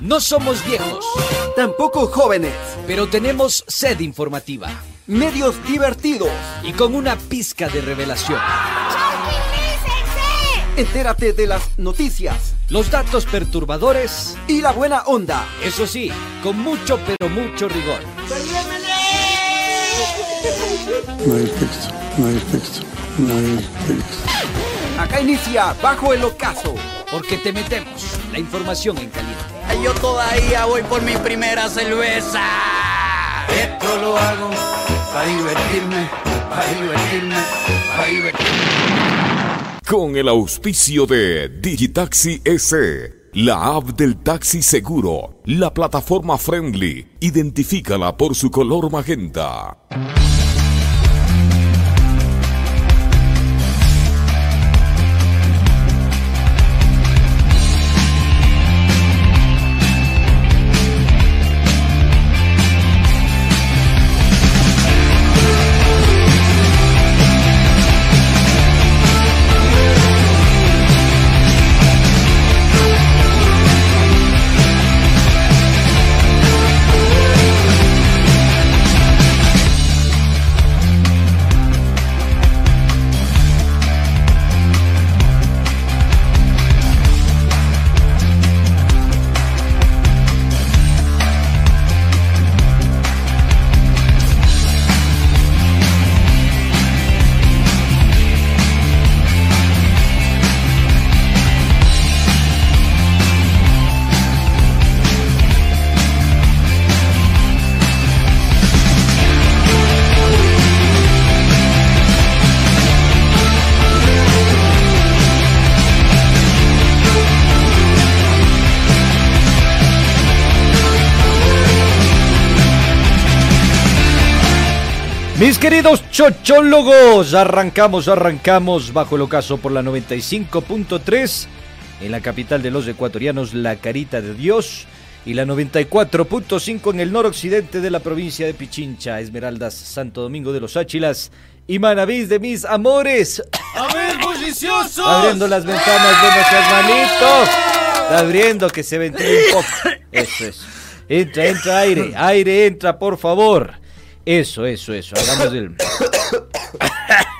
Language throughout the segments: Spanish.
No somos viejos, Tampoco jóvenes. pero tenemos sed informativa Medios divertidos. y con una pizca de revelación. Entérate de las noticias Los datos perturbadores, y la buena onda. eso sí, con mucho pero mucho rigor. No hay texto, no hay texto, no hay texto. Acá inicia Bajo el Ocaso. Porque te metemos la información en caliente. Yo todavía voy por mi primera cerveza. Esto lo hago para divertirme, para divertirme, para divertirme. Con el auspicio de Digitaxi S, la app del taxi seguro, la plataforma friendly, identifícala por su color magenta. Mis queridos chochólogos, arrancamos, arrancamos bajo el ocaso por la 95.3 en la capital de los ecuatorianos, la Carita de Dios, y la 94.5 en el noroccidente de la provincia de Pichincha, Esmeraldas, Santo Domingo de los Áchilas y Manavís de mis amores. ¡A ver, bulliciosos! Abriendo las ventanas de nuestros hermanitos. Está abriendo que se ventile un poco. Eso es. Entra, entra aire. Aire, entra, por favor. Eso, eso, eso. Hagamos el,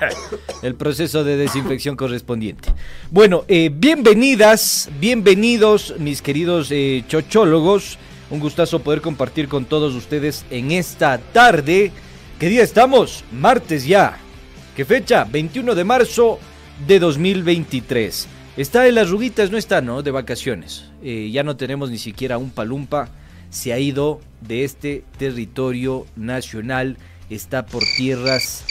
el proceso de desinfección correspondiente. Bueno, eh, bienvenidas, bienvenidos, mis queridos eh, chochólogos. Un gustazo poder compartir con todos ustedes en esta tarde. ¿Qué día estamos? Martes ya. ¿Qué fecha? 21 de marzo de 2023. Está en las ruguitas, no está, ¿no? De vacaciones. Eh, ya no tenemos ni siquiera un palumpa. Se ha ido de este territorio nacional. Está por tierras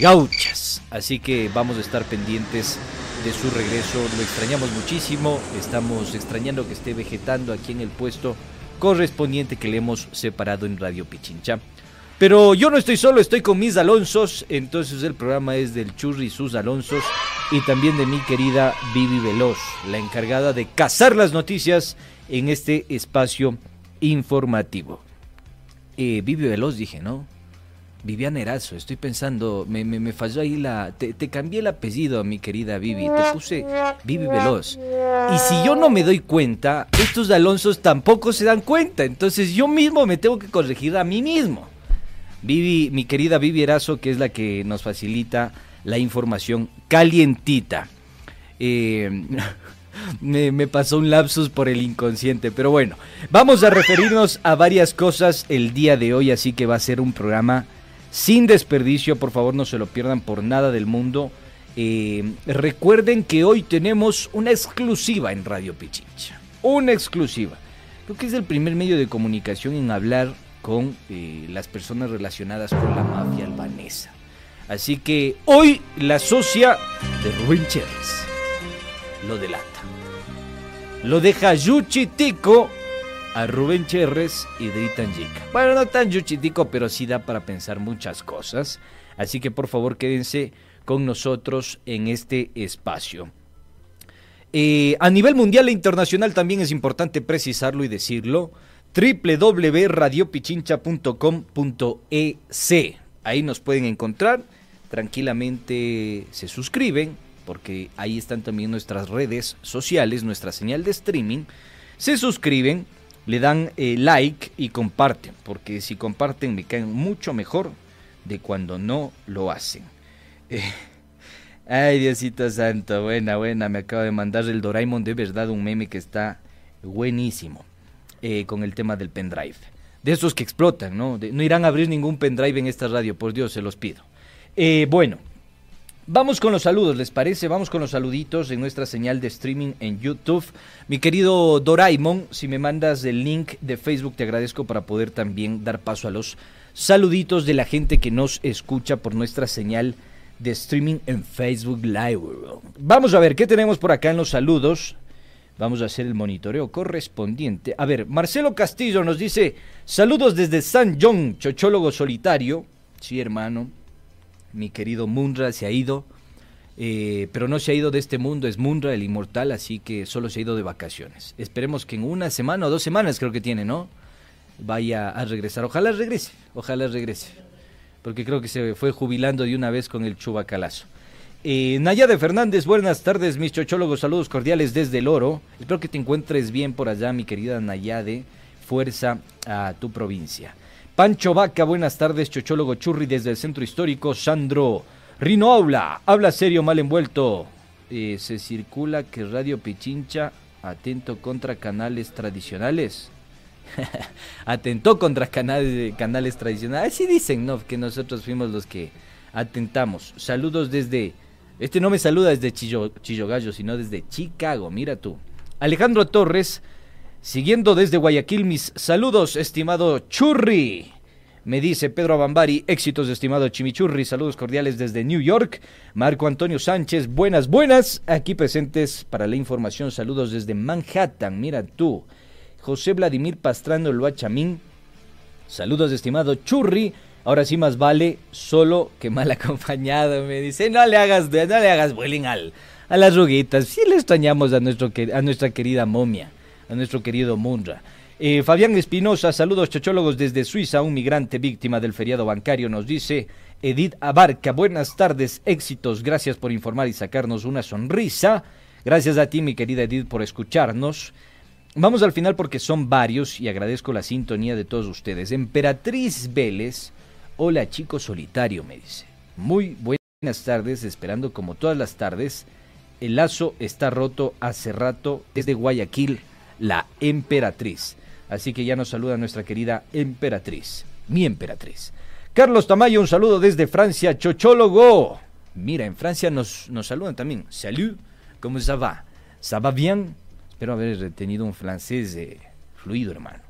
gauchas. Así que vamos a estar pendientes de su regreso. Lo extrañamos muchísimo. Estamos extrañando que esté vegetando aquí en el puesto correspondiente que le hemos separado en Radio Pichincha. Pero yo no estoy solo, estoy con mis Alonsos. Entonces el programa es del Churri y sus Alonsos. Y también de mi querida Vivi Veloz, la encargada de cazar las noticias en este espacio informativo. Eh, Vivi Veloz dije, ¿no? Vivian Erazo, estoy pensando, me, me, me falló ahí la... Te, te cambié el apellido, mi querida Vivi, te puse Vivi Veloz. Y si yo no me doy cuenta, estos Alonsos tampoco se dan cuenta, entonces yo mismo me tengo que corregir a mí mismo. Vivi, mi querida Vivi Erazo, que es la que nos facilita la información calientita. Eh, me, pasó un lapsus por el inconsciente, pero bueno, vamos a referirnos a varias cosas el día de hoy, así que va a ser un programa sin desperdicio, por favor no se lo pierdan por nada del mundo. Eh, recuerden que hoy tenemos una exclusiva en Radio Pichincha, una exclusiva. Creo que es el primer medio de comunicación en hablar con eh, las personas relacionadas con la mafia albanesa. Así que hoy la socia de Rubén Cherres lo delata. Lo deja Yuchitico a Rubén Cherres y Dritan Yica. Bueno, no tan Yuchitico, pero sí da para pensar muchas cosas. Así que por favor quédense con nosotros en este espacio. Eh, a nivel mundial e internacional también es importante precisarlo y decirlo www.radiopichincha.com.es. Ahí nos pueden encontrar, tranquilamente se suscriben, porque ahí están también nuestras redes sociales, nuestra señal de streaming. se suscriben, le dan eh, like y comparten, porque si comparten me caen mucho mejor de cuando no lo hacen. Eh, ay, Diosito Santo, buena, buena, me acaba de mandar el Doraemon de verdad un meme que está buenísimo eh, con el tema del pendrive. De esos que explotan, ¿no? no irán a abrir ningún pendrive en esta radio, por Dios, se los pido. bueno, Vamos con los saludos, ¿les parece? Vamos con los saluditos en nuestra señal de streaming en YouTube. Mi querido Doraemon, si me mandas el link de Facebook, te agradezco para poder también dar paso a los saluditos de la gente que nos escucha por nuestra señal de streaming en Facebook Live. Vamos a ver, ¿qué tenemos por acá en los saludos? Vamos a hacer el monitoreo correspondiente. A ver, Marcelo Castillo nos dice, saludos desde San John, chochólogo solitario. Sí, hermano, mi querido Munra se ha ido, eh, pero no se ha ido de este mundo, es Munra el inmortal, así que solo se ha ido de vacaciones. Esperemos que en una semana o dos semanas creo que tiene, ¿no? Vaya a regresar. Ojalá regrese, ojalá regrese, porque creo que se fue jubilando de una vez con el chubacalazo. Eh, Nayade Fernández, buenas tardes, mis chochólogos, saludos cordiales desde el oro. Espero que te encuentres bien por allá, mi querida Nayade. Fuerza a tu provincia. Pancho Vaca, buenas tardes, chochólogo churri desde el centro histórico, Sandro Rino Aula, habla serio, mal envuelto. Eh, se circula que Radio Pichincha atento contra canales tradicionales. Atentó contra canales, canales tradicionales. Así dicen, ¿no? Que nosotros fuimos los que atentamos. Saludos desde... Este no me saluda desde Chillo, Chillogallo, sino desde Chicago, mira tú. Alejandro Torres, Siguiendo desde Guayaquil, mis saludos, estimado Churri. Me dice Pedro Abambari, éxitos, estimado Chimichurri. Saludos cordiales desde New York. Marco Antonio Sánchez, buenas, buenas. Aquí presentes para la información. Saludos desde Manhattan. Mira tú. José Vladimir Pastrano Loachamín. Saludos, estimado Churri. Ahora sí más vale solo que mal acompañado. Me dice, no le hagas, no le hagas bullying al, a las ruguitas. Sí le extrañamos a, nuestro, a nuestra querida momia a nuestro querido Munra. Eh, Fabián Espinosa, saludos chochólogos desde Suiza, un migrante víctima del feriado bancario, nos dice Edith Abarca, buenas tardes, éxitos, gracias por informar y sacarnos una sonrisa. Gracias a ti, mi querida Edith, por escucharnos. Vamos al final porque son varios y agradezco la sintonía de todos ustedes. Emperatriz Vélez, hola chico solitario, me dice. Muy buenas tardes, esperando como todas las tardes. El lazo está roto hace rato desde Guayaquil la emperatriz. Así que ya nos saluda nuestra querida emperatriz, mi emperatriz. Carlos Tamayo, un saludo desde Francia, chochólogo. Mira, en Francia nos, nos saludan también. Salut, ¿cómo ça va? ¿Ça va bien? Espero haber tenido un francés eh, fluido, hermano.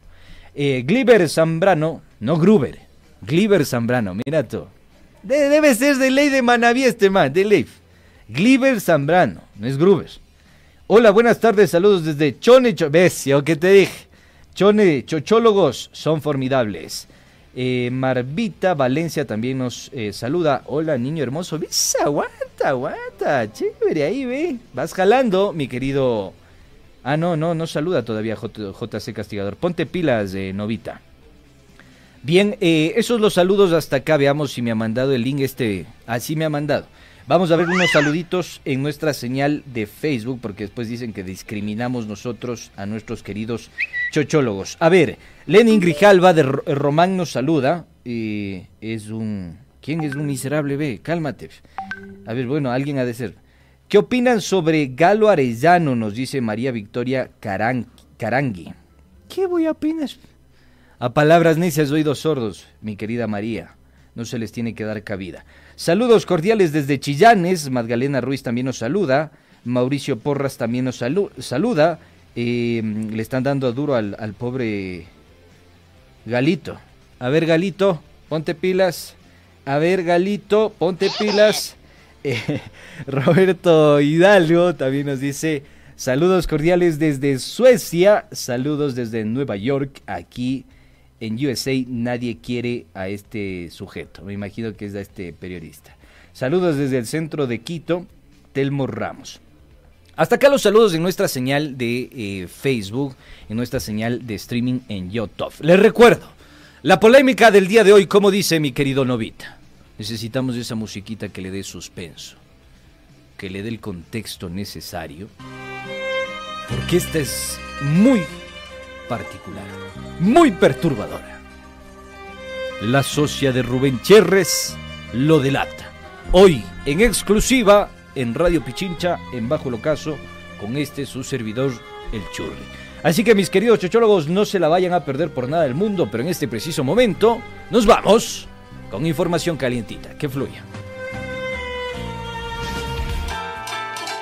Eh, Gliber Zambrano, no Gruber, Gliber Zambrano, mira tú. debe ser de ley de Manaví este man, de ley. Gliber Zambrano, no es Gruber. Hola, buenas tardes, saludos desde Chone. ¿O qué te dije? Chone, chochólogos son formidables. Eh, Marvita Valencia también nos eh, saluda. Hola, niño hermoso. ¿Ves? Aguanta, aguanta. Chévere, ahí ve. Vas jalando, mi querido. Ah, no, no, no saluda todavía JC Castigador. Ponte pilas, Novita. Bien, eh, esos los saludos hasta acá. Veamos si me ha mandado el link este. Así me ha mandado. Vamos a ver unos saluditos en nuestra señal de Facebook, porque después dicen que discriminamos nosotros a nuestros queridos chochólogos. A ver, Lenin Grijalva de Román nos saluda. y es un... ¿Quién es un miserable? Ve, cálmate. A ver, bueno, alguien ha de ser. ¿Qué opinan sobre Galo Arellano? Nos dice María Victoria Carangui. ¿Qué voy a opinar? A palabras necias, oídos sordos, mi querida María. No se les tiene que dar cabida. Saludos cordiales desde Chillanes. Magdalena Ruiz también nos saluda. Mauricio Porras también nos saluda. Eh, le están dando duro al, pobre Galito. A ver, Galito, ponte pilas. A ver, Galito, ponte pilas. Eh, Roberto Hidalgo también nos dice saludos cordiales desde Suecia, saludos desde Nueva York, aquí en USA nadie quiere a este sujeto. Me imagino que es a este periodista. Saludos desde el centro de Quito, Telmo Ramos. Hasta acá los saludos en nuestra señal de eh, Facebook, en nuestra señal de streaming en YouTube. Les recuerdo, la polémica del día de hoy, como dice mi querido Novita. Necesitamos esa musiquita que le dé suspenso, que le dé el contexto necesario, porque esta es muy particular, muy perturbadora. La socia de Rubén Cherres lo delata. Hoy, en exclusiva, en Radio Pichincha, en Bajo el con este su servidor, el Churri. Así que mis queridos chochólogos, no se la vayan a perder por nada del mundo, pero en este preciso momento nos vamos con información calientita. Que fluya.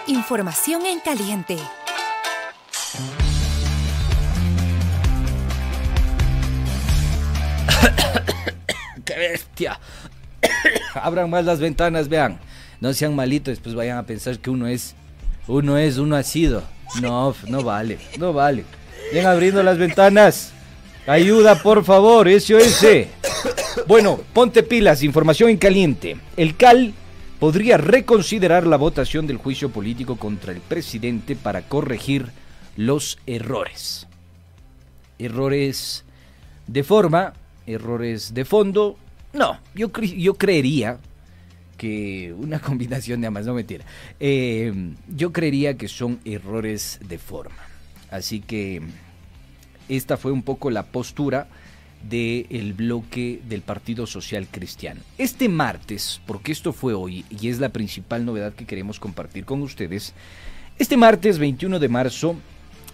Información en caliente. Bestia! Abran más las ventanas, vean. No sean malitos, después vayan a pensar que uno es, uno es, uno ha sido. No, no vale, no vale. Ven abriendo las ventanas. Ayuda, por favor, SOS. Bueno, ponte pilas, información en caliente. El CAL podría reconsiderar la votación del juicio político contra el presidente para corregir los errores. Errores de forma, errores de fondo. No, yo, yo creería que una combinación de ambas, no mentira. Eh, yo creería que son errores de forma. Así que esta fue un poco la postura del bloque del Partido Social Cristiano. Este martes, porque esto fue hoy y es la principal novedad que queremos compartir con ustedes, este martes 21 de marzo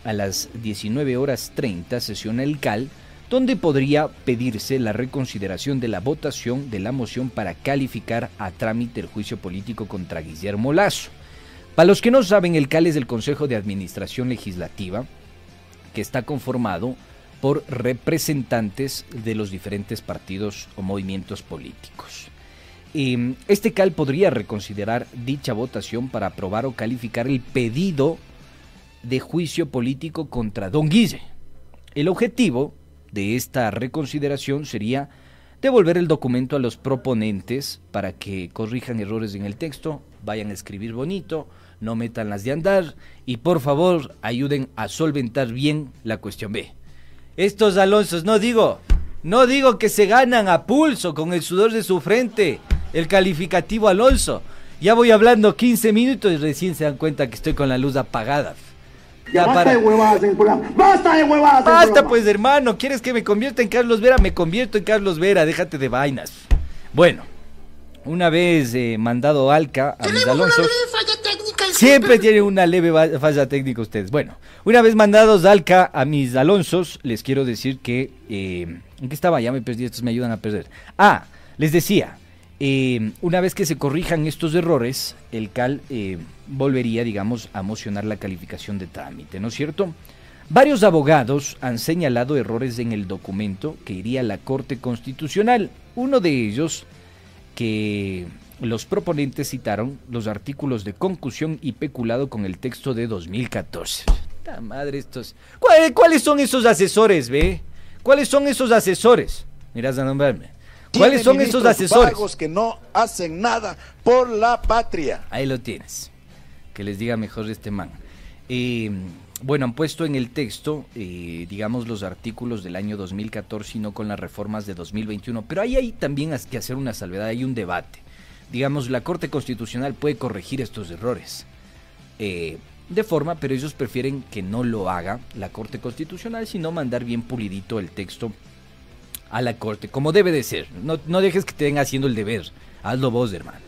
a las 19 horas 30 sesiona el CAL donde podría pedirse la reconsideración de la votación de la moción para calificar a trámite el juicio político contra Guillermo Lazo. Para los que no saben, el CAL es el Consejo de Administración Legislativa, que está conformado por representantes de los diferentes partidos o movimientos políticos. Este CAL podría reconsiderar dicha votación para aprobar o calificar el pedido de juicio político contra Don Guille. El objetivo de esta reconsideración sería devolver el documento a los proponentes para que corrijan errores en el texto, vayan a escribir bonito, no metan las de andar y por favor ayuden a solventar bien la cuestión B. Estos Alonsos, no digo, no digo que se ganan a pulso con el sudor de su frente, el calificativo Alonso. Ya voy hablando 15 minutos y recién se dan cuenta que estoy con la luz apagada. Ya, basta de huevadas en programa. Basta de huevadas. Basta pues hermano, ¿quieres que me convierta en Carlos Vera? Me convierto en Carlos Vera, déjate de vainas. Bueno, una vez eh, mandado Alca a mis Alonso. Siempre tiene una leve falla técnica ustedes. Bueno, una vez mandados Alca a mis Alonsos, les quiero decir que... Eh, ¿En qué estaba? Ya me perdí, estos me ayudan a perder. Ah, les decía, eh, una vez que se corrijan estos errores, el CAL eh, volvería, digamos, a mocionar la calificación de trámite, ¿no es cierto? Varios abogados han señalado errores en el documento que iría a la Corte Constitucional. Uno de ellos, que los proponentes citaron los artículos de concusión y peculado con el texto de 2014. La madre estos. ¿Cuáles son esos asesores, ve? ¿Cuáles son esos asesores? Mirás a nombrarme. ¿Cuáles son esos asesores? que no hacen nada por la patria. Ahí lo tienes. Que les diga mejor este man. Eh, bueno, han puesto en el texto, eh, digamos, los artículos del año 2014 y no con las reformas de 2021. Pero ahí hay también que hacer una salvedad, hay un debate. Digamos, la Corte Constitucional puede corregir estos errores. Eh, de forma, pero ellos prefieren que no lo haga la Corte Constitucional, sino mandar bien pulidito el texto a la corte, como debe de ser. No, no dejes que te den haciendo el deber, hazlo vos, hermano.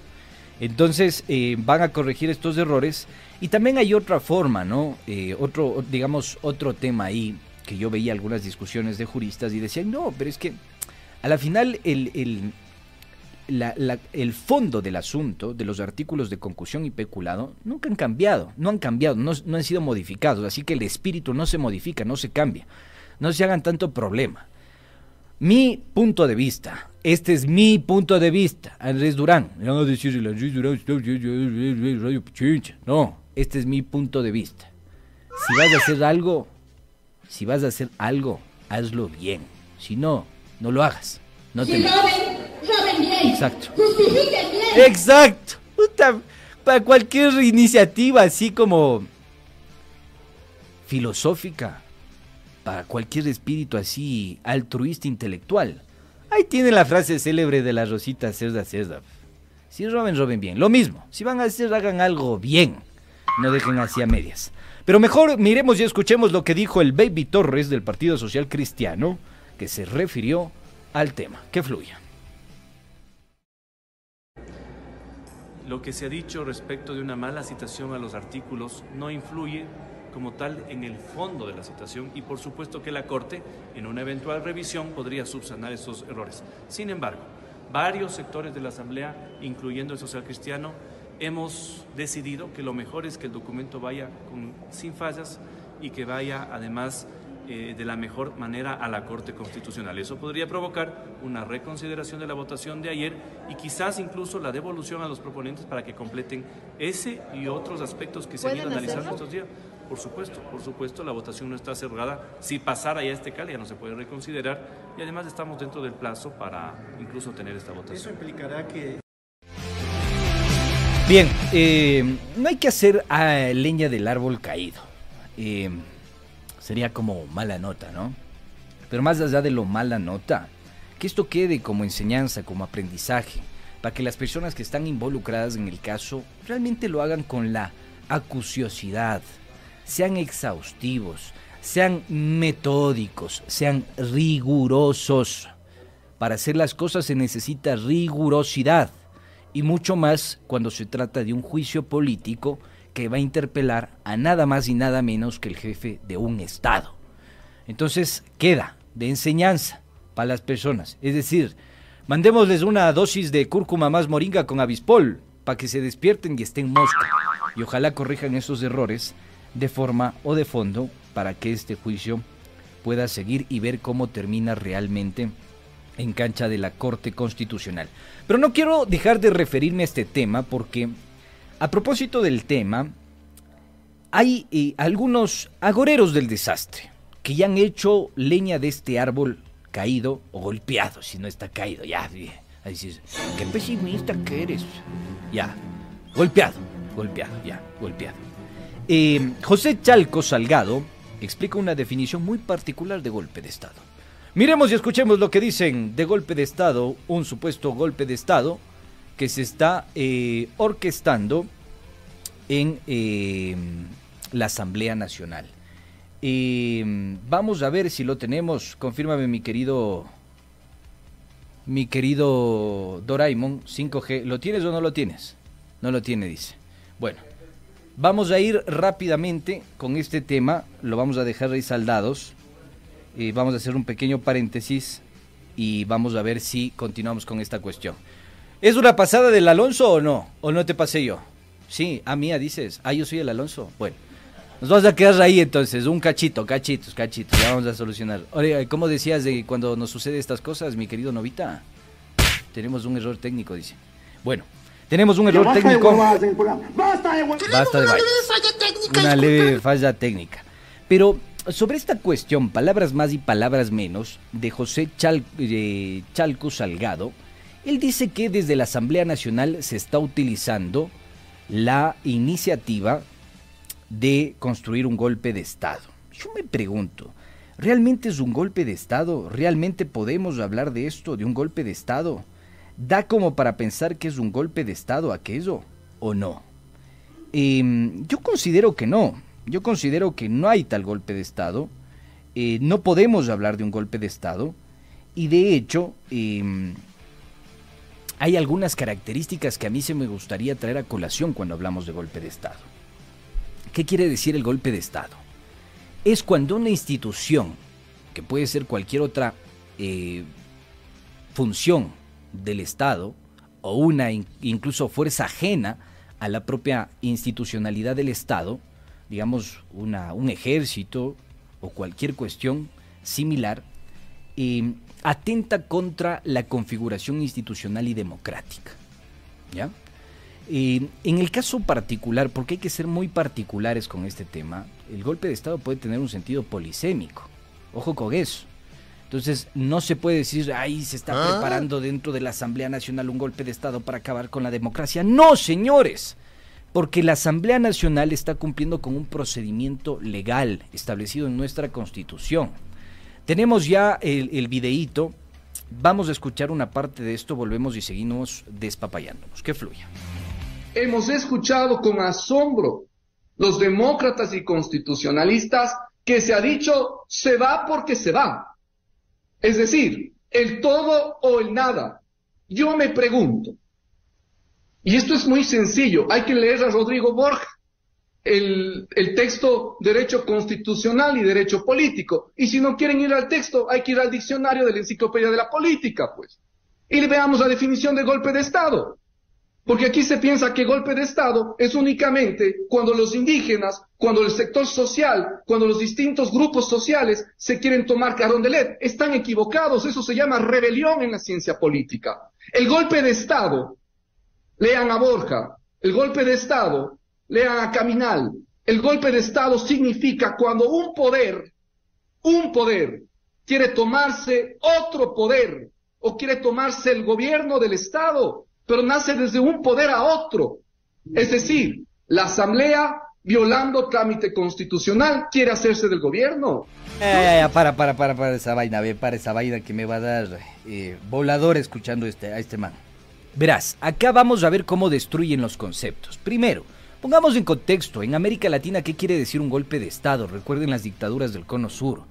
Entonces eh, van a corregir estos errores y también hay otra forma, ¿no? Eh, otro, digamos, otro tema ahí que yo veía algunas discusiones de juristas y decían, no, pero es que a la final el, el, el fondo del asunto, de los artículos de concusión y peculado, nunca han cambiado, no han cambiado, no, no han sido modificados, así que el espíritu no se modifica, no se cambia. No se hagan tanto problema. Mi punto de vista, este es mi punto de vista, Andrés Durán. No No, este es mi punto de vista. Si vas a hacer algo, si vas a hacer algo, hazlo bien. Si no, no lo hagas. No te Exacto. Exacto. para cualquier iniciativa así como filosófica, para cualquier espíritu así altruista intelectual. Ahí tiene la frase célebre de la Rosita Cerda Cerda. Si roben, roben bien. Lo mismo, si van a hacer, hagan algo bien. No dejen así a medias. Pero mejor miremos y escuchemos lo que dijo el Baby Torres del Partido Social Cristiano, que se refirió al tema. Que fluya. Lo que se ha dicho respecto de una mala citación a los artículos no influye como tal en el fondo de la situación y por supuesto que la Corte en una eventual revisión podría subsanar esos errores. Sin embargo, varios sectores de la Asamblea, incluyendo el social cristiano, hemos decidido que lo mejor es que el documento vaya con, sin fallas y que vaya además eh, de la mejor manera a la Corte Constitucional. Eso podría provocar una reconsideración de la votación de ayer y quizás incluso la devolución a los proponentes para que completen ese y otros aspectos que se han ido analizando estos días. Por supuesto, por supuesto, la votación no está cerrada. Si pasara ya este cal, ya no se puede reconsiderar y además estamos dentro del plazo para incluso tener esta votación. Eso implicará que Bien, eh, no hay que hacer a leña del árbol caído. Eh, sería como mala nota, ¿no? Pero más allá de lo mala nota, que esto quede como enseñanza, como aprendizaje, para que las personas que están involucradas en el caso realmente lo hagan con la acuciosidad, sean exhaustivos, sean metódicos, sean rigurosos. Para hacer las cosas se necesita rigurosidad y mucho más cuando se trata de un juicio político que va a interpelar a nada más y nada menos que el jefe de un Estado. Entonces queda de enseñanza para las personas. Es decir, mandémosles una dosis de cúrcuma más moringa con avispol para que se despierten y estén mosca. Y ojalá corrijan esos errores de forma o de fondo para que este juicio pueda seguir y ver cómo termina realmente en cancha de la Corte Constitucional. Pero no quiero dejar de referirme a este tema porque, a propósito del tema, hay eh, algunos agoreros del desastre que ya han hecho leña de este árbol caído o golpeado, si no está caído, ya, dices, qué pesimista que eres. Ya, golpeado, golpeado, ya, golpeado. Eh, José Chalco Salgado explica una definición muy particular de golpe de Estado. Miremos y escuchemos lo que dicen de golpe de Estado, un supuesto golpe de Estado que se está eh, orquestando en eh, la Asamblea Nacional. Vamos a ver si lo tenemos. Confírmame, mi querido. Mi querido Doraemon 5G. ¿Lo tienes o no lo tienes? No lo tiene, dice. Bueno, vamos a ir rápidamente con este tema. Lo vamos a dejar ahí saldados vamos a hacer un pequeño paréntesis y vamos a ver si continuamos con esta cuestión. ¿Es una pasada del Alonso o no? ¿O no te pasé yo? Sí, a mía dices. Ah, yo soy el Alonso. Bueno, nos vamos a quedar ahí entonces, un cachito, cachitos, cachitos, ya vamos a solucionar. ¿cómo decías de cuando nos sucede estas cosas, mi querido Novita? Tenemos un error técnico, dice. Bueno, tenemos un error técnico. Basta de Basta de Una leve falla técnica. Pero sobre esta cuestión, palabras más y palabras menos, de José eh, Chalco Salgado, él dice que desde la Asamblea Nacional se está utilizando la iniciativa de construir un golpe de Estado. Yo me pregunto, ¿realmente es un golpe de Estado? ¿Realmente podemos hablar de esto, de un golpe de Estado? ¿Da como para pensar que es un golpe de Estado aquello o no? Em, yo considero que no. Yo considero que no hay tal golpe de Estado, eh, no podemos hablar de un golpe de Estado, y de hecho em, hay algunas características que a mí se me gustaría traer a colación cuando hablamos de golpe de Estado. ¿Qué quiere decir el golpe de Estado? Es cuando una institución, que puede ser cualquier otra eh, función del Estado, o una incluso fuerza ajena a la propia institucionalidad del Estado, digamos, una, un ejército o cualquier cuestión similar, eh, atenta contra la configuración institucional y democrática. ¿Ya? Eh, en el caso particular, porque hay que ser muy particulares con este tema, el golpe de Estado puede tener un sentido polisémico. Ojo con eso. Entonces, no se puede decir, ahí se está ah. preparando dentro de la Asamblea Nacional un golpe de Estado para acabar con la democracia. No, señores porque la Asamblea Nacional está cumpliendo con un procedimiento legal establecido en nuestra Constitución. Tenemos ya el, el videíto, vamos a escuchar una parte de esto, volvemos y seguimos despapayándonos. Que fluya. Hemos escuchado con asombro los demócratas y constitucionalistas que se ha dicho se va porque se va. Es decir, el todo o el nada. Yo me pregunto, y esto es muy sencillo, hay que leer a Rodrigo Borja, el, el, texto Derecho Constitucional y Derecho Político. Y si no quieren ir al texto, hay que ir al diccionario de la Enciclopedia de la Política, pues. Y veamos la definición de golpe de Estado. Porque aquí se piensa que golpe de Estado es únicamente cuando los indígenas, cuando el sector social, cuando los distintos grupos sociales se quieren tomar Carondelet. Están equivocados, eso se llama rebelión en la ciencia política. El golpe de Estado, lean a Borja, el golpe de Estado, lean a Caminal, el golpe de Estado significa cuando un poder, un poder, quiere tomarse otro poder o quiere tomarse el gobierno del Estado pero nace desde un poder a otro. Es decir, la Asamblea, violando trámite constitucional, quiere hacerse del gobierno. Eh, para, para, para, para esa vaina, ve, para esa vaina que me va a dar eh, volador escuchando este, a este man. Verás, acá vamos a ver cómo destruyen los conceptos. Primero, pongamos en contexto, en América Latina, ¿qué quiere decir un golpe de Estado? Recuerden las dictaduras del Cono Sur.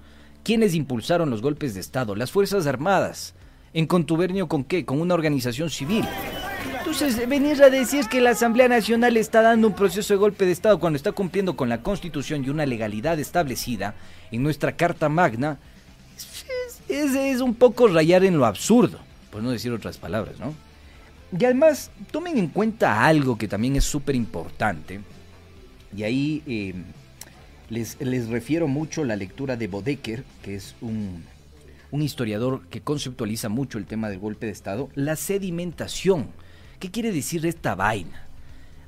¿Quiénes impulsaron los golpes de Estado? Las Fuerzas Armadas. ¿En contubernio con qué? Con una organización civil. Entonces, venir a decir que la Asamblea Nacional está dando un proceso de golpe de Estado cuando está cumpliendo con la Constitución y una legalidad establecida en nuestra Carta Magna, es, un poco rayar en lo absurdo, por no decir otras palabras, ¿no? Y además, tomen en cuenta algo que también es súper importante, y ahí eh, les, refiero mucho la lectura de Bodecker, que es un historiador que conceptualiza mucho el tema del golpe de Estado, la sedimentación ¿Qué quiere decir esta vaina?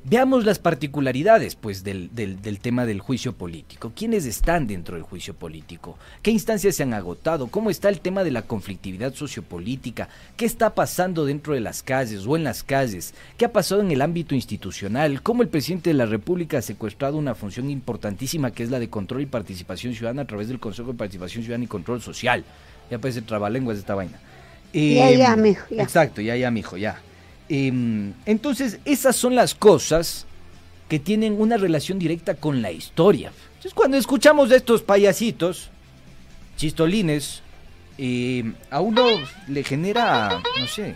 Veamos las particularidades pues, del, del, tema del juicio político. ¿Quiénes están dentro del juicio político? ¿Qué instancias se han agotado? ¿Cómo está el tema de la conflictividad sociopolítica? ¿Qué está pasando dentro de las calles o en las calles? ¿Qué ha pasado en el ámbito institucional? ¿Cómo el presidente de la República ha secuestrado una función importantísima que es la de control y participación ciudadana a través del Consejo de Participación Ciudadana y Control Social? Ya parece trabalenguas esta vaina. ya, ya, em, mijo, ya. Exacto, ya, ya, mijo, ya. Em, entonces, esas son las cosas que tienen una relación directa con la historia. Entonces, cuando escuchamos de estos payasitos, chistolines, em, a uno le genera, no sé,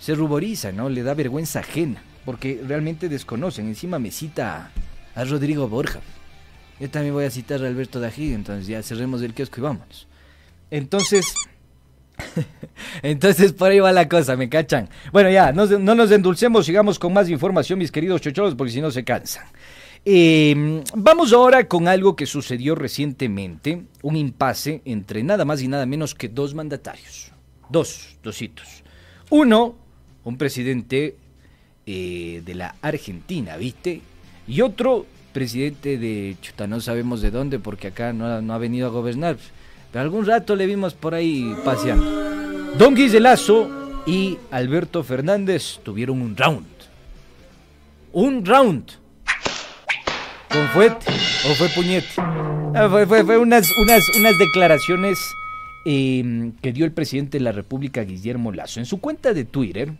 se ruboriza, ¿no? Le da vergüenza ajena, porque realmente desconocen. Encima me cita a Rodrigo Borja. Yo también voy a citar a Alberto Dají, entonces ya cerremos el kiosco y vámonos. Entonces... Entonces por ahí va la cosa, ¿me cachan? Bueno, ya, no, nos endulcemos, sigamos con más información, mis queridos chocholos, porque si no se cansan. Em, vamos ahora con algo que sucedió recientemente, un impasse entre nada más y nada menos que dos mandatarios. Dos, dositos. Uno, un presidente eh, de la Argentina, ¿viste? Y otro, presidente de chuta, no sabemos de dónde, porque acá no, no ha venido a gobernar algún rato le vimos por ahí paseando. Don Lazo y Alberto Fernández tuvieron un round. Un round. ¿Con fuete o fue puñete? Ah, fue, fue, unas, unas, unas declaraciones em, que dio el presidente de la República, Guillermo Lazo. En su cuenta de Twitter,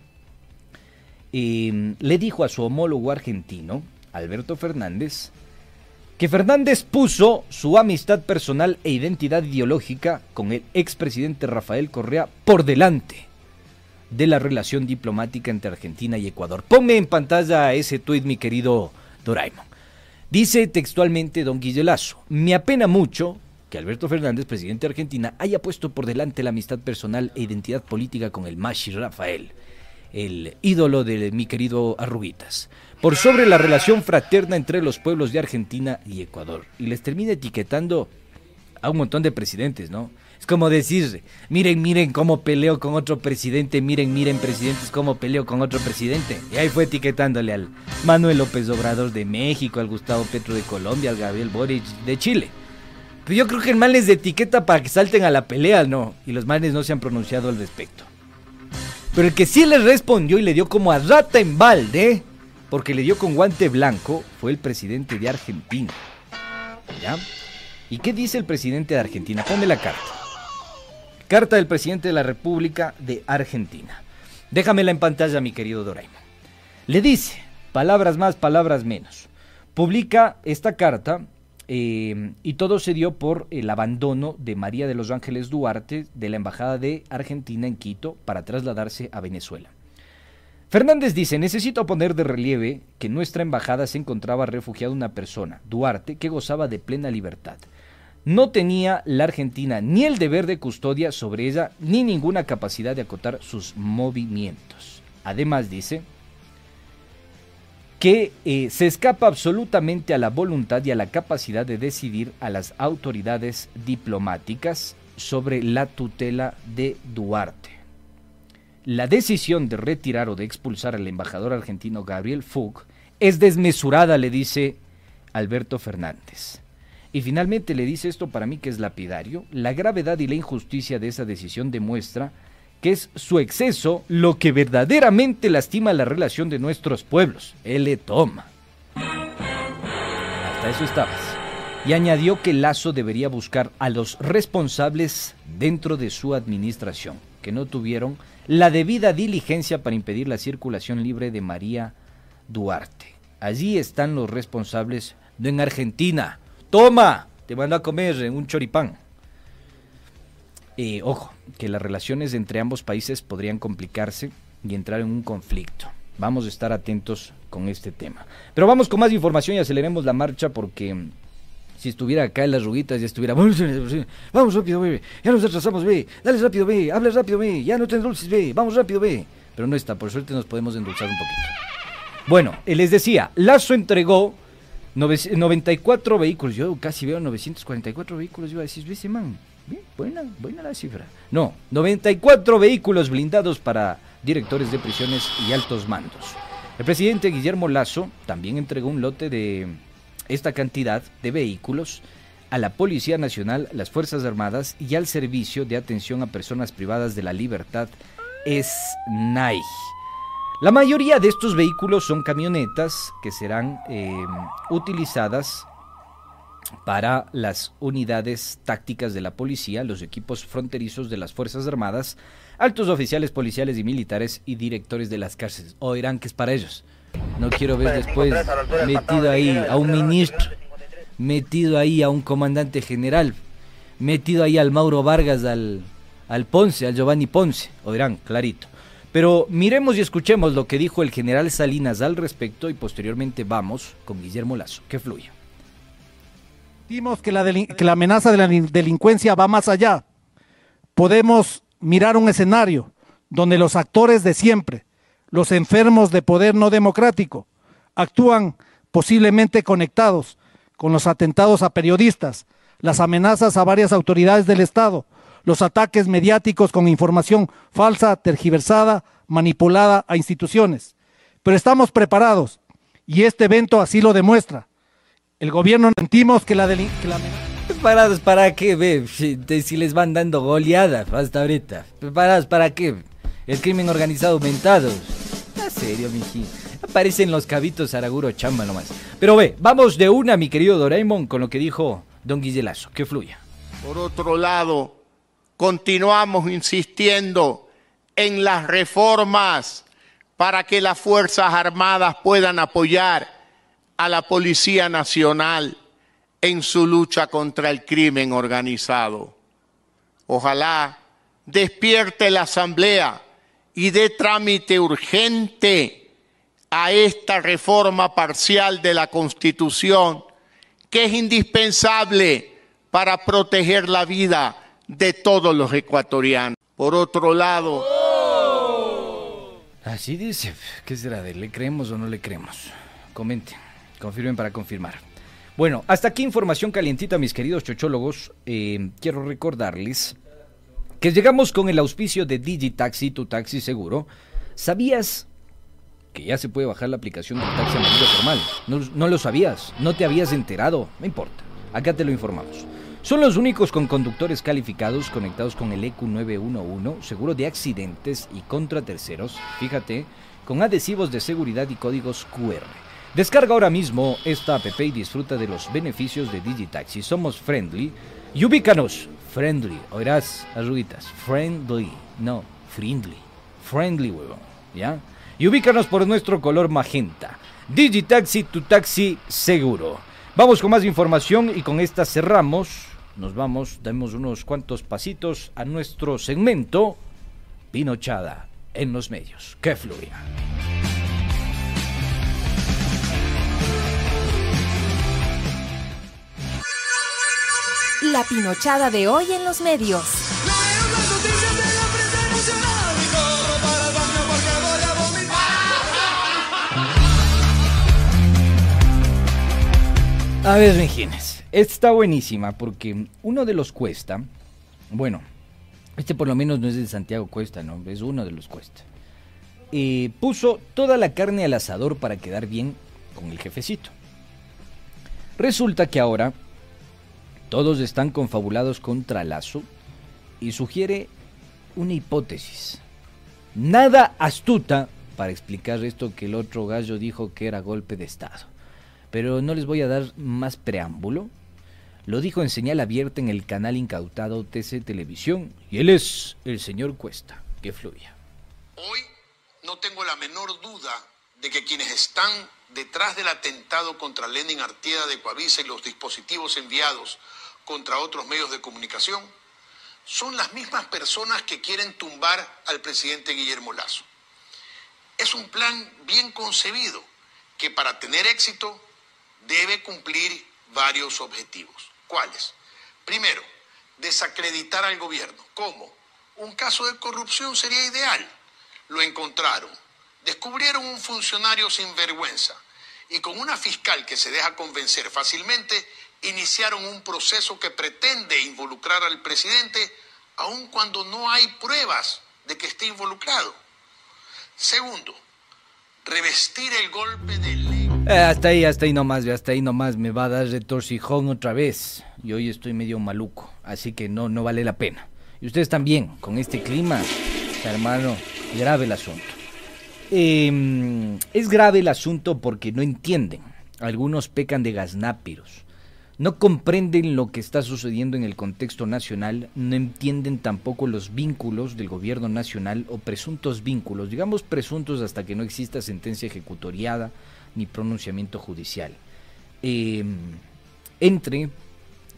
em, le dijo a su homólogo argentino, Alberto Fernández, que Fernández puso su amistad personal e identidad ideológica con el expresidente Rafael Correa por delante de la relación diplomática entre Argentina y Ecuador. Ponme en pantalla ese tuit, mi querido Doraemon. Dice textualmente don Guillelazo, me apena mucho que Alberto Fernández, presidente de Argentina, haya puesto por delante la amistad personal e identidad política con el Mashi Rafael, el ídolo de mi querido Arruguitas por sobre la relación fraterna entre los pueblos de Argentina y Ecuador. Y les termina etiquetando a un montón de presidentes, ¿no? Es como decir, miren, miren cómo peleo con otro presidente, miren, miren presidentes cómo peleo con otro presidente. Y ahí fue etiquetándole al Manuel López Obrador de México, al Gustavo Petro de Colombia, al Gabriel Boric de Chile. Pero yo creo que el mal les etiqueta para que salten a la pelea, ¿no? Y los males no se han pronunciado al respecto. Pero el que sí les respondió y le dio como a rata en balde, porque le dio con guante blanco fue el presidente de Argentina. ¿Ya? ¿Y qué dice el presidente de Argentina? Ponme la carta. Carta del presidente de la República de Argentina. Déjamela en pantalla, mi querido Doraemon. Le dice, palabras más, palabras menos. publica esta carta eh, y todo se dio por el abandono de María de los Ángeles Duarte de la Embajada de Argentina en Quito para trasladarse a Venezuela. Fernández dice, necesito poner de relieve que en nuestra embajada se encontraba refugiada una persona, Duarte, que gozaba de plena libertad. No tenía la Argentina ni el deber de custodia sobre ella, ni ninguna capacidad de acotar sus movimientos. Además dice, que eh, se escapa absolutamente a la voluntad y a la capacidad de decidir a las autoridades diplomáticas sobre la tutela de Duarte. La decisión de retirar o de expulsar al embajador argentino Gabriel Fug es desmesurada, le dice Alberto Fernández. Y finalmente le dice esto para mí que es lapidario. La gravedad y la injusticia de esa decisión demuestra que es su exceso lo que verdaderamente lastima la relación de nuestros pueblos. Él le toma. Hasta eso estabas. Y añadió que Lazo debería buscar a los responsables dentro de su administración, que no tuvieron la debida diligencia para impedir la circulación libre de María Duarte. Allí están los responsables, no en Argentina. Toma, te mando a comer un choripán. Eh, ojo, que las relaciones entre ambos países podrían complicarse y entrar en un conflicto. Vamos a estar atentos con este tema. Pero vamos con más información y aceleremos la marcha porque mm, si estuviera acá en las ruguitas ya estuviera... Vamos rápido, ve. Ya nos atrasamos, ve. Dale rápido, ve. Habla rápido, ve. Ya no te endulces, ve. Vamos rápido, ve. Pero no está, por suerte nos podemos endulzar un poquito. Bueno, les decía, Lazo entregó 94 vehículos. Yo casi veo 944 vehículos. Yo iba a decir, ese man Bien, buena, buena la cifra. No, 94 vehículos blindados para directores de prisiones y altos mandos. El presidente Guillermo Lazo también entregó un lote de esta cantidad de vehículos a la Policía Nacional, las Fuerzas Armadas y al Servicio de Atención a Personas Privadas de la Libertad, SNAI. La mayoría de estos vehículos son camionetas que serán eh, utilizadas para las unidades tácticas de la policía, los equipos fronterizos de las Fuerzas Armadas, altos oficiales policiales y militares y directores de las cárceles. Oirán que es para ellos. No quiero ver después metido ahí a un ministro, metido ahí a un comandante general, metido ahí al Mauro Vargas, al, al Ponce, al Giovanni Ponce. Oirán, clarito. Pero miremos y escuchemos lo que dijo el general Salinas al respecto y posteriormente vamos con Guillermo Lazo. Que fluya. Sentimos que la, que la amenaza de la delincuencia va más allá. Podemos mirar un escenario donde los actores de siempre, los enfermos de poder no democrático, actúan posiblemente conectados con los atentados a periodistas, las amenazas a varias autoridades del Estado, los ataques mediáticos con información falsa, tergiversada, manipulada a instituciones. Pero estamos preparados y este evento así lo demuestra. El gobierno sentimos que la, del, ¿Preparados para qué? Si, les van dando goleadas hasta ahorita. ¿Preparados para qué? El crimen organizado aumentado. ¿En serio, miji? Aparecen los cabitos Araguro chamba nomás. Pero ve, vamos de una, mi querido Doraemon, con lo que dijo don Guillelazo. Que fluya. Por otro lado, continuamos insistiendo en las reformas para que las Fuerzas Armadas puedan apoyar a la Policía Nacional en su lucha contra el crimen organizado. Ojalá despierte la Asamblea y dé trámite urgente a esta reforma parcial de la Constitución que es indispensable para proteger la vida de todos los ecuatorianos. Por otro lado... Así dice, ¿qué será de le creemos o no le creemos? Comenten. Confirmen para confirmar. Bueno, hasta aquí información calientita, mis queridos chochólogos. Eh, quiero recordarles que llegamos con el auspicio de Digitaxi, tu taxi seguro. ¿Sabías que ya se puede bajar la aplicación del taxi amarillo formal? No, no lo sabías, no te habías enterado, no importa. Acá te lo informamos. Son los únicos con conductores calificados conectados con el EQ911, seguro de accidentes y contra terceros, fíjate, con adhesivos de seguridad y códigos QR. Descarga ahora mismo esta app y disfruta de los beneficios de Digitaxi. Somos friendly y ubícanos. Friendly, oirás, arruguitas. Friendly, no, friendly. Friendly, huevón, ¿ya? Y ubícanos por nuestro color magenta. Digitaxi, tu taxi seguro. Vamos con más información y con esta cerramos. Nos vamos, damos unos cuantos pasitos a nuestro segmento Pinochada en los medios. Que fluya. La pinochada de hoy en los medios. A ver, Mejines, está buenísima porque uno de los Cuesta, bueno, este por lo menos no es de Santiago Cuesta, no, es uno de los Cuesta, eh, puso toda la carne al asador para quedar bien con el jefecito. Resulta que ahora todos están confabulados contra Lazo y sugiere una hipótesis. Nada astuta para explicar esto que el otro gallo dijo que era golpe de Estado pero no les voy a dar más preámbulo. Lo dijo en señal abierta en el canal incautado TC Televisión y él es el señor Cuesta, que fluya. Hoy no tengo la menor duda de que quienes están detrás del atentado contra Lenin Artieda de Coavisa y los dispositivos enviados contra otros medios de comunicación son las mismas personas que quieren tumbar al presidente Guillermo Lazo. Es un plan bien concebido que para tener éxito debe cumplir varios objetivos. ¿Cuáles? Primero, desacreditar al gobierno. ¿Cómo? Un caso de corrupción sería ideal. Lo encontraron. Descubrieron un funcionario sin vergüenza y con una fiscal que se deja convencer fácilmente, iniciaron un proceso que pretende involucrar al presidente aun cuando no hay pruebas de que esté involucrado. Segundo, revestir el golpe de eh, hasta ahí, hasta ahí nomás, hasta ahí nomás me va a dar retorcijón otra vez. Y hoy estoy medio maluco, así que no, no vale la pena. Y ustedes también, con este clima, hermano, grave el asunto. Em, es grave el asunto porque no entienden. Algunos pecan de gaznápiros. No comprenden lo que está sucediendo en el contexto nacional, no entienden tampoco los vínculos del gobierno nacional o presuntos vínculos, digamos presuntos hasta que no exista sentencia ejecutoriada ni pronunciamiento judicial. Em, entre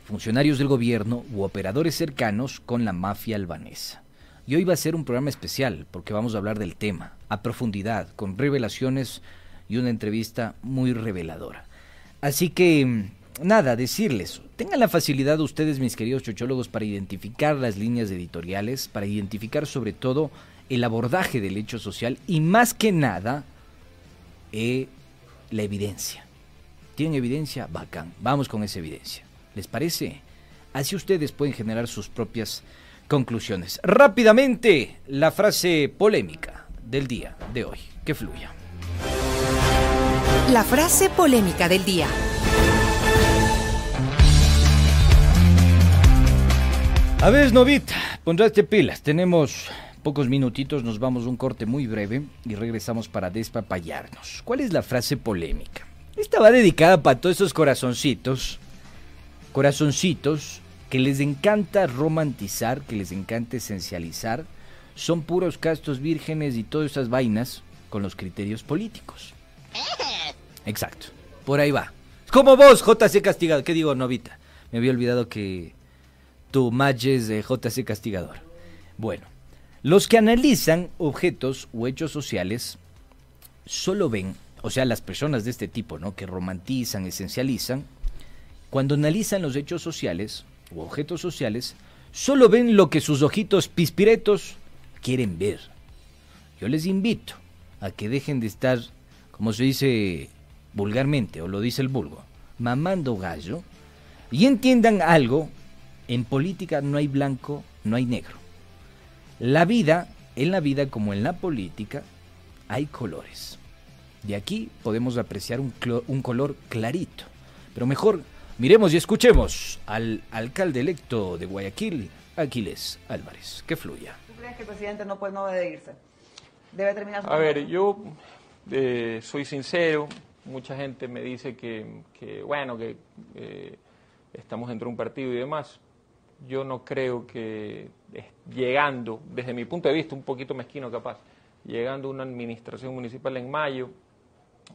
funcionarios del gobierno u operadores cercanos con la mafia albanesa. Y hoy va a ser un programa especial porque vamos a hablar del tema a profundidad, con revelaciones y una entrevista muy reveladora. Así que, em, nada, decirles, tengan la facilidad ustedes, mis queridos chochólogos, para identificar las líneas editoriales, para identificar sobre todo el abordaje del hecho social y más que nada, eh, la evidencia. ¿Tienen evidencia? Bacán. Vamos con esa evidencia. ¿Les parece? Así ustedes pueden generar sus propias conclusiones. Rápidamente, la frase polémica del día de hoy. Que fluya. La frase polémica del día. A ver, Novita, pondrás pilas. Tenemos pocos minutitos nos vamos a un corte muy breve y regresamos para despapallarnos. ¿Cuál es la frase polémica? Esta va dedicada para todos esos corazoncitos, corazoncitos que les encanta romantizar, que les encanta esencializar, son puros castos vírgenes y todas esas vainas con los criterios políticos. Exacto, por ahí va. Como vos, JC Castigador. ¿Qué digo, Novita? Me había olvidado que tu match es de JC Castigador. Bueno, los que analizan objetos o hechos sociales solo ven, o sea, las personas de este tipo, ¿no? Que romantizan, esencializan, cuando analizan los hechos sociales o objetos sociales, solo ven lo que sus ojitos pispiretos quieren ver. Yo les invito a que dejen de estar, como se dice vulgarmente, o lo dice el vulgo, mamando gallo, y entiendan algo, en política no hay blanco, no hay negro. La vida, en la vida como en la política, hay colores. De aquí podemos apreciar un, un color clarito. Pero mejor miremos y escuchemos al alcalde electo de Guayaquil, Aquiles Álvarez. Que fluya. ¿Tú crees que el presidente no puede, no debe irse? Debe terminar su A ver, yo eh, soy sincero. Mucha gente me dice que, bueno, que eh, estamos dentro de un partido y demás yo no creo que llegando, desde mi punto de vista, un poquito mezquino capaz, llegando una administración municipal en mayo,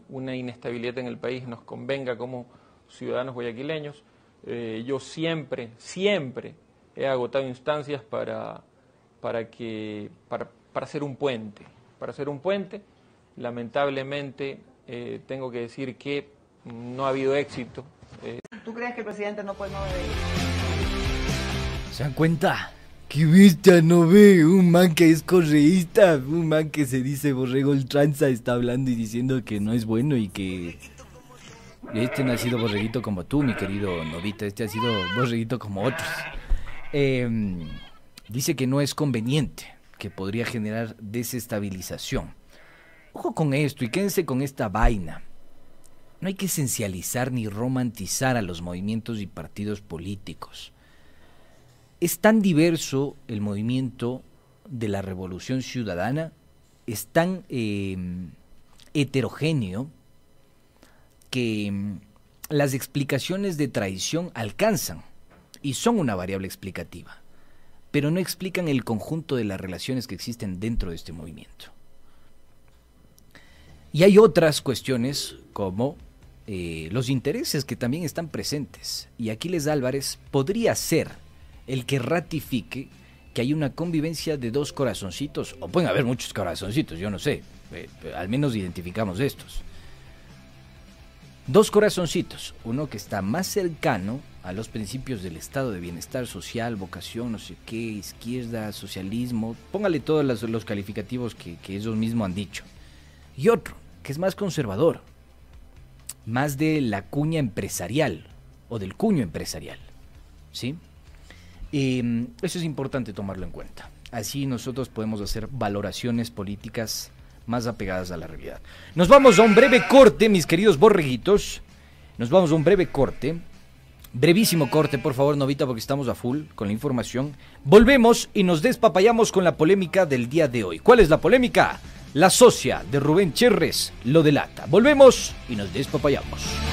una inestabilidad en el país nos convenga como ciudadanos guayaquileños. Eh, yo siempre, siempre he agotado instancias para, para, que, para, para hacer un puente. Para hacer un puente, lamentablemente eh, tengo que decir que no ha habido éxito. Eh. ¿Tú crees que el presidente no puede no ¿Se dan cuenta? ¡Qué bestia no ve! Un man que es correísta, un man que se dice borrego el tranza está hablando y diciendo que no es bueno y que este no ha sido borreguito como tú, mi querido Novita, este ha sido borreguito como otros. Em, dice que no es conveniente, que podría generar desestabilización. Ojo con esto y quédense con esta vaina. No hay que esencializar ni romantizar a los movimientos y partidos políticos. Es tan diverso el movimiento de la revolución ciudadana, es tan em, heterogéneo, que em, las explicaciones de traición alcanzan y son una variable explicativa, pero no explican el conjunto de las relaciones que existen dentro de este movimiento. Y hay otras cuestiones como eh, los intereses que también están presentes. Y Aquiles Álvarez podría ser el que ratifique que hay una convivencia de dos corazoncitos, o pueden haber muchos corazoncitos, yo no sé, eh, al menos identificamos estos. Dos corazoncitos, uno que está más cercano a los principios del estado de bienestar social, vocación, no sé qué, izquierda, socialismo, póngale todos los, calificativos que, que ellos mismos han dicho. Y otro, que es más conservador, más de la cuña empresarial o del cuño empresarial. ¿Sí? Mm, eso es importante tomarlo en cuenta. Así nosotros podemos hacer valoraciones políticas más apegadas a la realidad. Nos vamos a un breve corte, mis queridos borreguitos. Nos vamos a un breve corte. Brevísimo corte, por favor, Novita, porque estamos a full con la información. Volvemos y nos despapayamos con la polémica del día de hoy. ¿Cuál es la polémica? La socia de Rubén Cherres lo delata. Volvemos y nos despapayamos.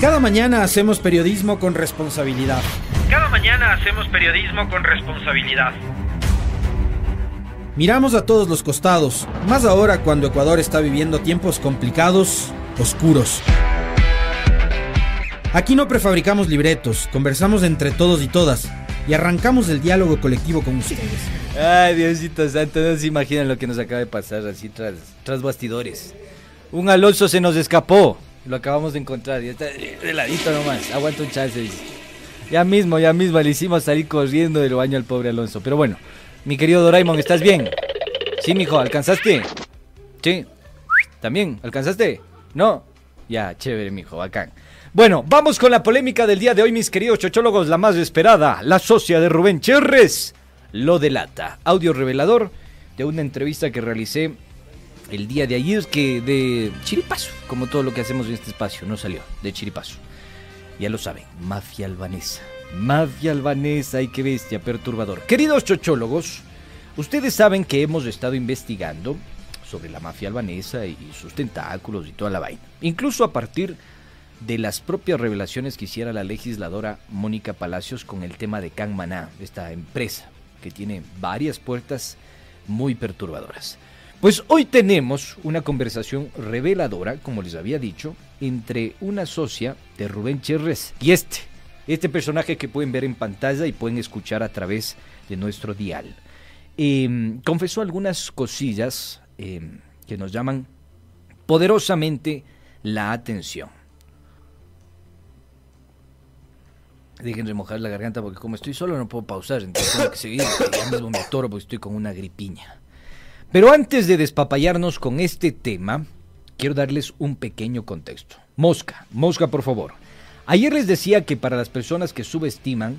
Cada mañana hacemos periodismo con responsabilidad. Cada mañana hacemos periodismo con responsabilidad. Miramos a todos los costados, más ahora cuando Ecuador está viviendo tiempos complicados, oscuros. Aquí no prefabricamos libretos, conversamos entre todos y todas y arrancamos el diálogo colectivo con ustedes. Ay, Diosito Santo, no se imaginan lo que nos acaba de pasar así tras, tras bastidores. Un Alonso se nos escapó. Lo acabamos de encontrar. Y está de ladito nomás. Aguanta un chance. Ya mismo, ya mismo le hicimos salir corriendo del baño al pobre Alonso. Pero bueno, mi querido Doraemon, ¿estás bien? Sí, mijo, ¿alcanzaste? Sí. ¿También? ¿Alcanzaste? ¿No? Ya, chévere, mijo, bacán. Bueno, vamos con la polémica del día de hoy, mis queridos chochólogos, la más esperada. La socia de Rubén Cherres lo delata. Audio revelador de una entrevista que realicé el día de ayer, que de chiripazo, como todo lo que hacemos en este espacio, no salió, de chiripazo. Ya lo saben, mafia albanesa. Mafia albanesa, ay qué bestia, perturbador. Queridos chochólogos, ustedes saben que hemos estado investigando sobre la mafia albanesa y sus tentáculos y toda la vaina. Incluso a partir de las propias revelaciones que hiciera la legisladora Mónica Palacios con el tema de Can Maná, esta empresa que tiene varias puertas muy perturbadoras. Pues hoy tenemos una conversación reveladora, como les había dicho, entre una socia de Rubén Cherres y este, este personaje que pueden ver en pantalla y pueden escuchar a través de nuestro dial. Em, confesó algunas cosillas em, que nos llaman poderosamente la atención. Dejen remojar la garganta porque como estoy solo no puedo pausar, entonces tengo que seguir. Ya mismo me atoro porque estoy con una gripiña. Pero antes de despapallarnos con este tema, quiero darles un pequeño contexto. Mosca, Mosca por favor. Ayer les decía que para las personas que subestiman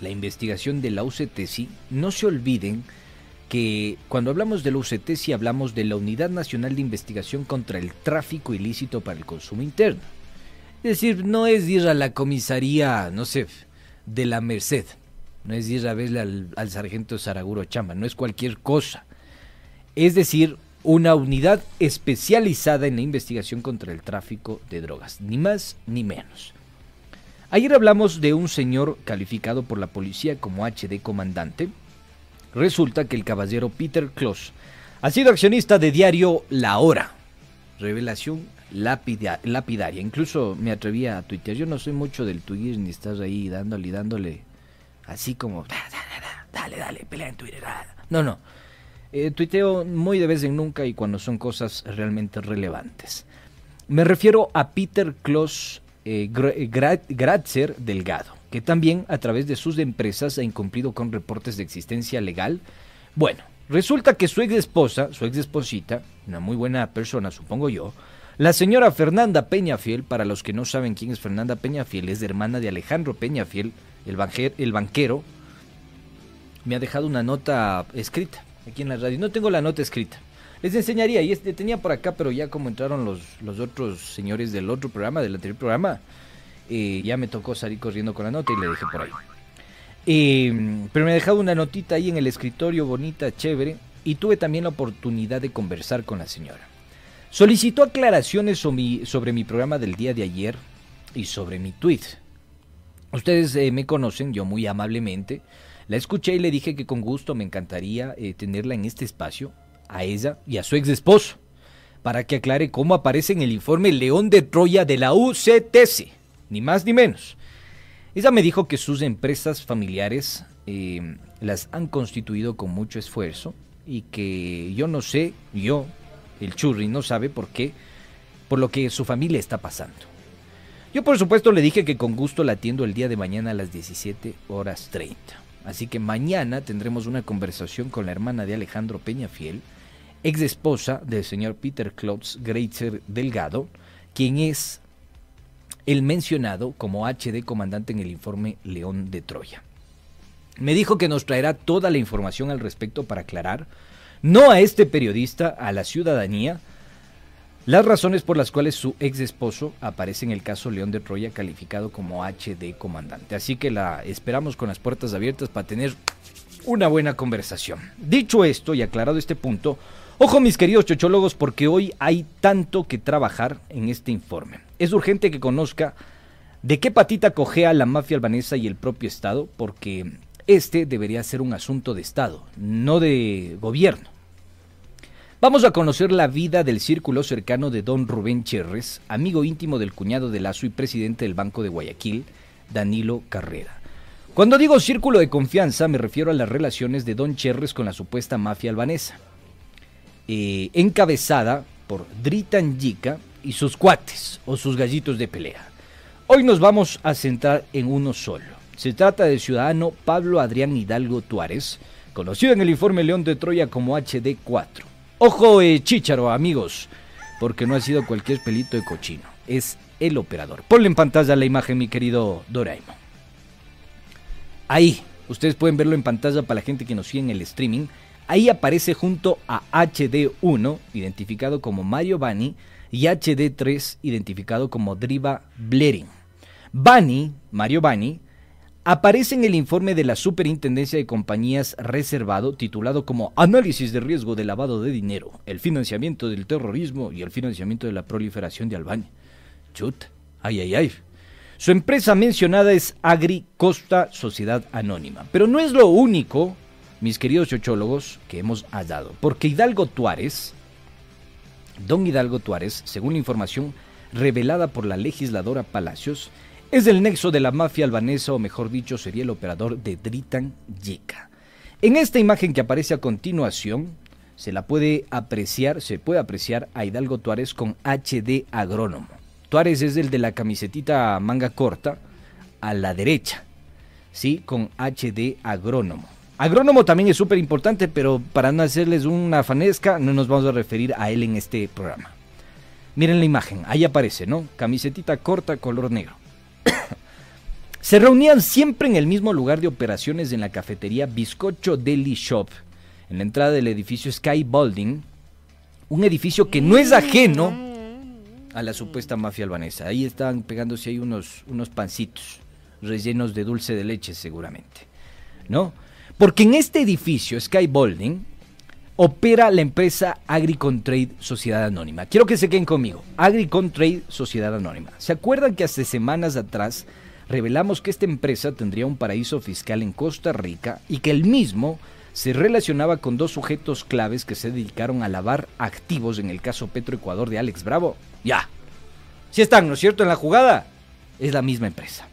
la investigación de la UCTC, no se olviden que cuando hablamos de la UCTC hablamos de la Unidad Nacional de Investigación contra el Tráfico Ilícito para el Consumo Interno. Es decir, no es ir a la comisaría, no sé, de la Merced, no es ir a verle al, al sargento Saraguro Chamba, no es cualquier cosa. Es decir, una unidad especializada en la investigación contra el tráfico de drogas, ni más ni menos. Ayer hablamos de un señor calificado por la policía como HD comandante. Resulta que el caballero Peter Kloss ha sido accionista de diario La Hora. Revelación lapidaria. Incluso me atrevía a tuitear. Yo no soy mucho del Twitter ni estás ahí dándole y dándole así como dale, dale, pelea en Twitter. No, no. Eh, tuiteo muy de vez en nunca y cuando son cosas realmente relevantes. Me refiero a Peter Kloss eh, Gratzer Delgado, que también a través de sus empresas ha incumplido con reportes de existencia legal. Bueno, resulta que su ex esposa, su ex esposita, una muy buena persona, supongo yo, la señora Fernanda Peñafiel, para los que no saben quién es Fernanda Peñafiel, es hermana de Alejandro Peñafiel, el, el banquero, me ha dejado una nota escrita aquí en la radio. No tengo la nota escrita. Les enseñaría, y tenía por acá, pero ya como entraron los, los otros señores del otro programa, del anterior programa, eh, ya me tocó salir corriendo con la nota y le dejé por ahí. Eh, pero me ha dejado una notita ahí en el escritorio, bonita, chévere, y tuve también la oportunidad de conversar con la señora. Solicitó aclaraciones sobre mi, sobre mi programa del día de ayer y sobre mi tweet. Ustedes eh, me conocen, yo muy amablemente la escuché y le dije que con gusto me encantaría eh, tenerla en este espacio, a ella y a su ex esposo, para que aclare cómo aparece en el informe León de Troya de la UCTC, ni más ni menos. Ella me dijo que sus empresas familiares eh, las han constituido con mucho esfuerzo y que yo no sé, yo, el churri, no sabe por qué, por lo que su familia está pasando. Yo por supuesto le dije que con gusto la atiendo el día de mañana a las 17 horas 30. Así que mañana tendremos una conversación con la hermana de Alejandro Peñafiel, ex esposa del señor Peter Klotz Greitzer Delgado, quien es el mencionado como HD comandante en el informe León de Troya. Me dijo que nos traerá toda la información al respecto para aclarar, no a este periodista, a la ciudadanía, las razones por las cuales su ex esposo aparece en el caso León de Troya calificado como HD comandante. Así que la esperamos con las puertas abiertas para tener una buena conversación. Dicho esto y aclarado este punto, ojo mis queridos chochólogos porque hoy hay tanto que trabajar en este informe. Es urgente que conozca de qué patita cojea la mafia albanesa y el propio Estado porque este debería ser un asunto de Estado, no de gobierno. Vamos a conocer la vida del círculo cercano de don Rubén Cherres, amigo íntimo del cuñado de Lazo y presidente del Banco de Guayaquil, Danilo Carrera. Cuando digo círculo de confianza me refiero a las relaciones de don Cherres con la supuesta mafia albanesa, eh, encabezada por Dritan Yika y sus cuates o sus gallitos de pelea. Hoy nos vamos a centrar en uno solo. Se trata del ciudadano Pablo Adrián Hidalgo Tuárez, conocido en el informe León de Troya como HD4. Ojo, eh, chícharo, amigos, porque no ha sido cualquier pelito de cochino, es el operador. Ponle en pantalla la imagen, mi querido Doraemon. Ahí, ustedes pueden verlo en pantalla para la gente que nos sigue en el streaming. Ahí aparece junto a HD1, identificado como Mario Bani, y HD3, identificado como Driva Blering. Bani, Mario Bani, aparece en el informe de la Superintendencia de Compañías reservado titulado como Análisis de riesgo de lavado de dinero, el financiamiento del terrorismo y el financiamiento de la proliferación de Albania. Chut, ay, ay, ay. Su empresa mencionada es Agri Costa Sociedad Anónima, pero no es lo único, mis queridos chochólogos, que hemos hallado, porque Hidalgo Tuárez, don Hidalgo Tuárez, según la información revelada por la legisladora Palacios, es el nexo de la mafia albanesa, o mejor dicho, sería el operador de Dritan Yeka. En esta imagen que aparece a continuación, se la puede apreciar, se puede apreciar a Hidalgo Tuárez con HD agrónomo. Tuárez es el de la camisetita manga corta a la derecha, ¿sí? Con HD agrónomo. Agrónomo también es súper importante, pero para no hacerles una fanesca, no nos vamos a referir a él en este programa. Miren la imagen, ahí aparece, ¿no? Camisetita corta, color negro. Se reunían siempre en el mismo lugar de operaciones en la cafetería Bizcocho Deli Shop, en la entrada del edificio Sky Building, un edificio que no es ajeno a la supuesta mafia albanesa. Ahí estaban pegándose ahí unos, unos pancitos rellenos de dulce de leche seguramente, ¿no? Porque en este edificio Sky Building opera la empresa Agricontrade Sociedad Anónima. Quiero que se queden conmigo. Agricontrade Sociedad Anónima. ¿Se acuerdan que hace semanas atrás revelamos que esta empresa tendría un paraíso fiscal en Costa Rica y que el mismo se relacionaba con dos sujetos claves que se dedicaron a lavar activos en el caso Petroecuador de Alex Bravo? Ya. Si están, ¿no es cierto?, en la jugada. Es la misma empresa.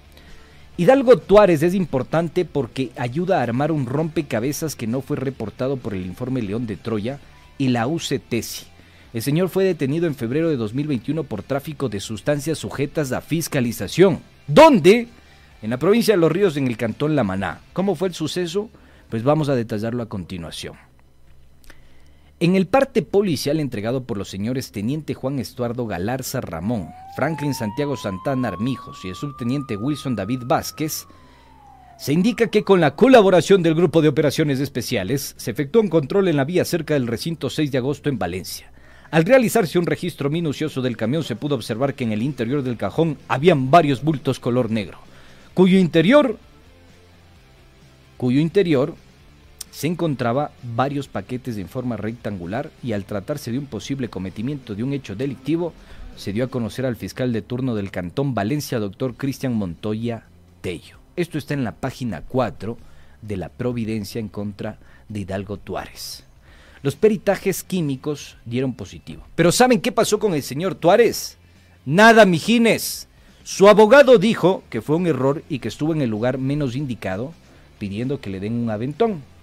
Hidalgo Tuárez es importante porque ayuda a armar un rompecabezas que no fue reportado por el informe León de Troya y la UCTESI. El señor fue detenido en febrero de 2021 por tráfico de sustancias sujetas a fiscalización. ¿Dónde? En la provincia de Los Ríos, en el cantón La Maná. ¿Cómo fue el suceso? Pues vamos a detallarlo a continuación. En el parte policial entregado por los señores Teniente Juan Estuardo Galarza Ramón, Franklin Santiago Santana Armijos y el subteniente Wilson David Vázquez, se indica que con la colaboración del Grupo de Operaciones Especiales se efectuó un control en la vía cerca del recinto 6 de agosto en Valencia. Al realizarse un registro minucioso del camión se pudo observar que en el interior del cajón habían varios bultos color negro, cuyo interior cuyo interior se encontraba varios paquetes en forma rectangular y al tratarse de un posible cometimiento de un hecho delictivo, se dio a conocer al fiscal de turno del Cantón Valencia, doctor Cristian Montoya Tello. Esto está en la página 4 de la Providencia en contra de Hidalgo Tuárez. Los peritajes químicos dieron positivo. Pero ¿saben qué pasó con el señor Tuárez? Nada, mijines. Su abogado dijo que fue un error y que estuvo en el lugar menos indicado, pidiendo que le den un aventón.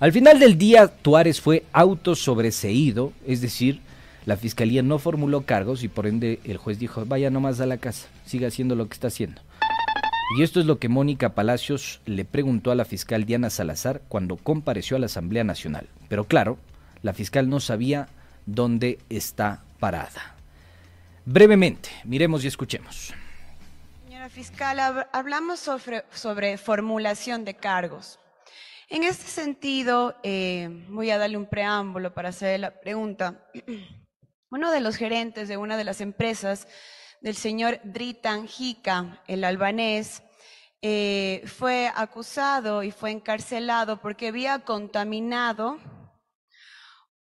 Al final del día, Tuárez fue autosobreseído, es decir, la fiscalía no formuló cargos y por ende el juez dijo, vaya nomás a la casa, siga haciendo lo que está haciendo. Y esto es lo que Mónica Palacios le preguntó a la fiscal Diana Salazar cuando compareció a la Asamblea Nacional. Pero claro, la fiscal no sabía dónde está parada. Brevemente, miremos y escuchemos. Señora fiscal, hablamos sobre, sobre formulación de cargos. En este sentido, eh, voy a darle un preámbulo para hacer la pregunta. Uno de los gerentes de una de las empresas del señor Dritan Hika, el albanés, eh, fue acusado y fue encarcelado porque había contaminado,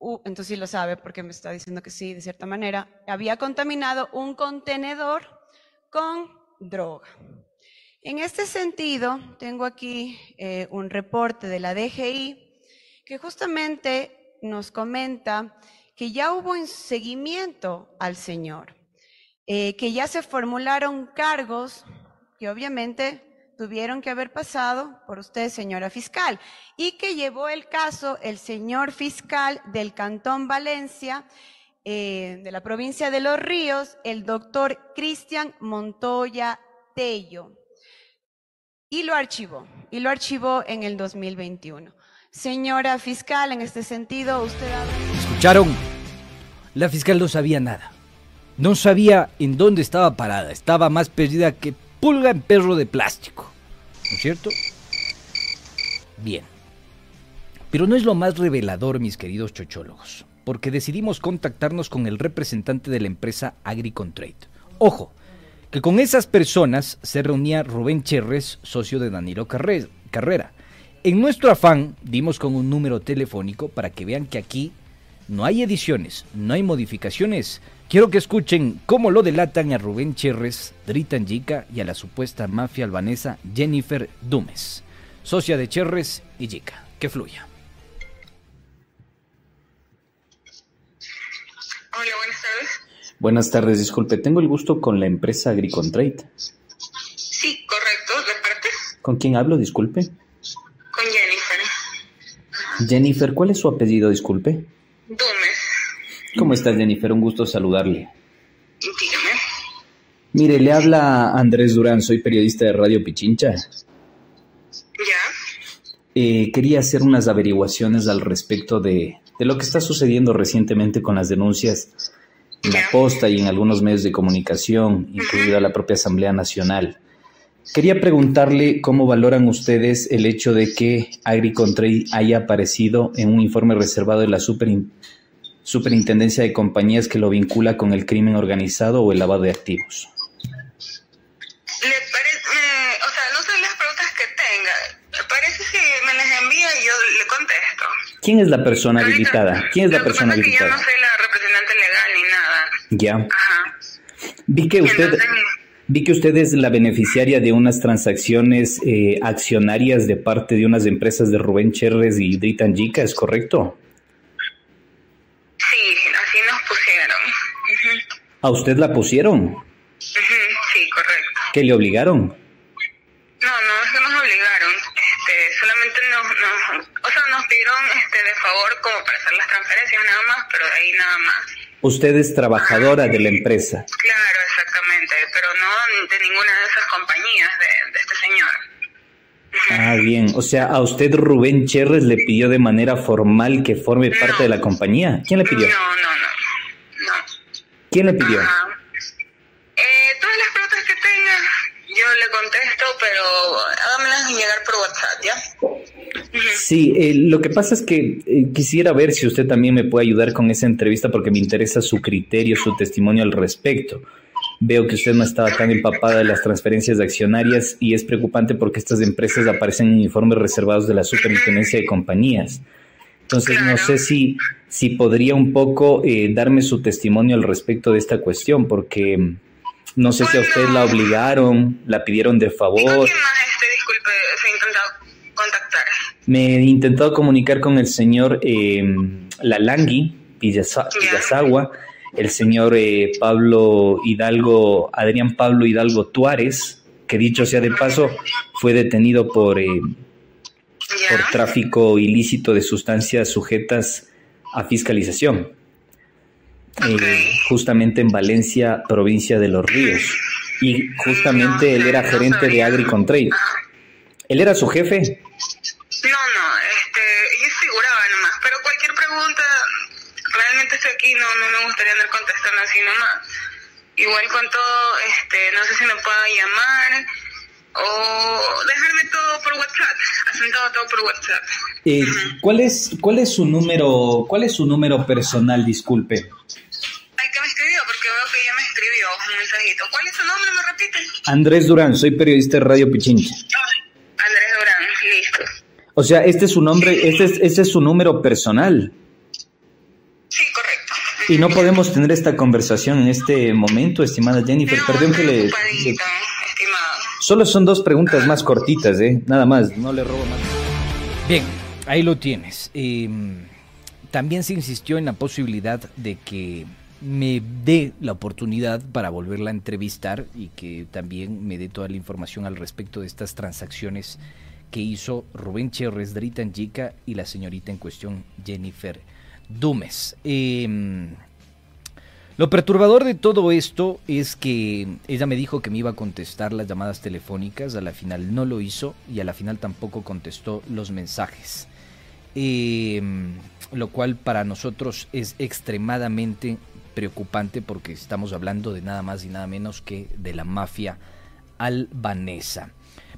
uh, entonces sí lo sabe porque me está diciendo que sí, de cierta manera, había contaminado un contenedor con droga. En este sentido, tengo aquí eh, un reporte de la DGI que justamente nos comenta que ya hubo un seguimiento al señor, eh, que ya se formularon cargos que obviamente tuvieron que haber pasado por usted, señora fiscal, y que llevó el caso el señor fiscal del Cantón Valencia eh, de la provincia de Los Ríos, el doctor Cristian Montoya Tello. Y lo archivó, y lo archivó en el 2021. Señora fiscal, en este sentido, usted ha... ¿Escucharon? La fiscal no sabía nada. No sabía en dónde estaba parada. Estaba más perdida que pulga en perro de plástico. ¿No es cierto? Bien. Pero no es lo más revelador, mis queridos chochólogos, porque decidimos contactarnos con el representante de la empresa Agricontrade. Ojo, que con esas personas se reunía Rubén Cherres, socio de Danilo Carrera. En nuestro afán dimos con un número telefónico para que vean que aquí no hay ediciones, no hay modificaciones. Quiero que escuchen cómo lo delatan a Rubén Cherres, Dritan Yica y a la supuesta mafia albanesa Jennifer Dumes, socia de Cherres y Yica. Que fluya. Hola, buenas tardes. Buenas tardes, disculpe, tengo el gusto con la empresa Agricontrade. Sí, correcto, ¿de parte? ¿Con quién hablo, disculpe? Con Jennifer. Jennifer, ¿cuál es su apellido, disculpe? Dumes. ¿Cómo estás, Jennifer? Un gusto saludarle. Dígame. Mire, le habla Andrés Durán, soy periodista de Radio Pichincha. ¿Ya? Eh, quería hacer unas averiguaciones al respecto de, de lo que está sucediendo recientemente con las denuncias en la posta y en algunos medios de comunicación, incluida la propia Asamblea Nacional. Quería preguntarle cómo valoran ustedes el hecho de que Agricontrade haya aparecido en un informe reservado de la Superin- Superintendencia de Compañías que lo vincula con el crimen organizado o el lavado de activos. ¿Le parece, o sea, no sé las preguntas que tenga. ¿Le parece si me las envía y yo le contesto? ¿Quién es la persona habilitada? ¿Quién es la persona es que yo no habilitada? soy la representante legal ni nada. Ya. Ajá. Vi que usted, Entonces, vi que usted es la beneficiaria de unas transacciones eh, accionarias de parte de unas empresas de Rubén Cherres y Dritan Yica, ¿es correcto? sí, así nos pusieron. Ujú. ¿A usted la pusieron? Ujú, Sí, correcto. ¿Qué le obligaron? No, no, es que nos obligaron. Este, solamente nos, nos, o sea, nos pidieron este, de favor como para hacer las transferencias nada más, pero de ahí nada más. Usted es trabajadora de la empresa. Claro, exactamente, pero no de ninguna de esas compañías de, de este señor. Ah, bien. O sea, a usted Rubén Cherres le pidió de manera formal que forme parte de la compañía. ¿Quién le pidió? No, no, no. no. ¿Quién le pidió? Ajá. Eh, todas las preguntas que tenga, yo le contesto, pero hágamelas llegar por WhatsApp, ¿ya? Sí, eh, lo que pasa es que eh, quisiera ver si usted también me puede ayudar con esa entrevista porque me interesa su criterio, su testimonio al respecto. Veo que usted no estaba tan empapada de las transferencias de accionarias y es preocupante porque estas empresas aparecen en informes reservados de la Superintendencia de Compañías. Entonces, no sé si, si podría un poco eh, darme su testimonio al respecto de esta cuestión, porque no sé si a usted la obligaron, la pidieron de favor. Este, disculpe, se ha intentado contactar. Me he intentado comunicar con el señor eh, Lalangui Pillasagua, el señor eh, Pablo Hidalgo, Adrián Pablo Hidalgo Tuárez, que dicho sea de paso, fue detenido por, eh, por tráfico ilícito de sustancias sujetas a fiscalización, eh, justamente en Valencia, provincia de Los Ríos. Y justamente él era gerente de Agricontrade. ¿Él era su jefe? No, no, este, yo figuraba nomás, pero cualquier pregunta, realmente estoy aquí, no, no me gustaría andar contestando así nomás. Igual con todo, este, no sé si me pueda llamar o dejarme todo por WhatsApp, asentado todo por WhatsApp. Eh, ¿cuál, es, ¿Cuál es su número, cuál es su número personal, disculpe? Que me escribió, porque veo que ya me escribió un mensajito. ¿Cuál es su nombre, me repite? Andrés Durán, soy periodista de Radio Pichincha. Andrés Durán, listo. O sea, este es su nombre, este es, este es su número personal. Sí, correcto. Y no podemos tener esta conversación en este momento, estimada Jennifer. Perdón que le. Solo son dos preguntas más cortitas, ¿eh? Nada más, no le robo más. Bien, ahí lo tienes. Eh, también se insistió en la posibilidad de que me dé la oportunidad para volverla a entrevistar y que también me dé toda la información al respecto de estas transacciones que hizo Rubén Cherres, Dritan Yica y la señorita en cuestión, Jennifer Dumes. Eh, Lo perturbador de todo esto es que ella me dijo que me iba a contestar las llamadas telefónicas, a la final no lo hizo y a la final tampoco contestó los mensajes. Em, lo cual para nosotros es extremadamente preocupante porque estamos hablando de nada más y nada menos que de la mafia albanesa.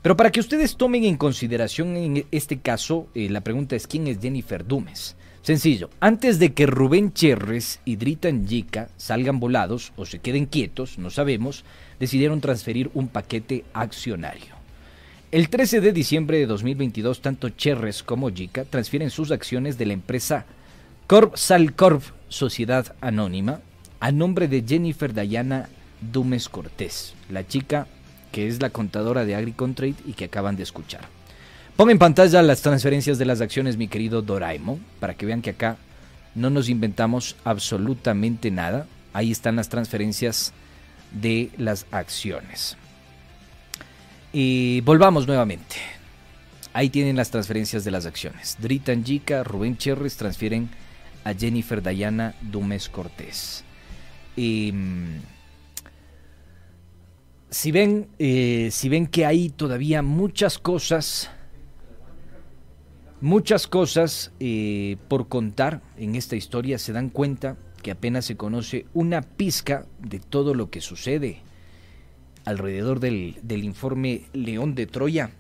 Pero para que ustedes tomen en consideración en este caso, eh, la pregunta es ¿quién es Jennifer Dumes? Sencillo, antes de que Rubén Cherres y Drita Njica salgan volados o se queden quietos, no sabemos, decidieron transferir un paquete accionario. El 13 de diciembre de 2022, tanto Cherres como Jica transfieren sus acciones de la empresa Corp Salcorp Sociedad Anónima a nombre de Jennifer Dayana Dumes Cortés, la chica que es la contadora de Agricontrade y que acaban de escuchar. Ponga en pantalla las transferencias de las acciones, mi querido Doraemon, para que vean que acá no nos inventamos absolutamente nada. Ahí están las transferencias de las acciones. Y volvamos nuevamente. Ahí tienen las transferencias de las acciones. Dritan Jica, Rubén Cherres transfieren a Jennifer Dayana Dumes Cortés. Mm, si, ven, eh, si ven que hay todavía muchas cosas Muchas cosas eh, por contar en esta historia se dan cuenta que apenas se conoce una pizca de todo lo que sucede alrededor del informe León de Troya.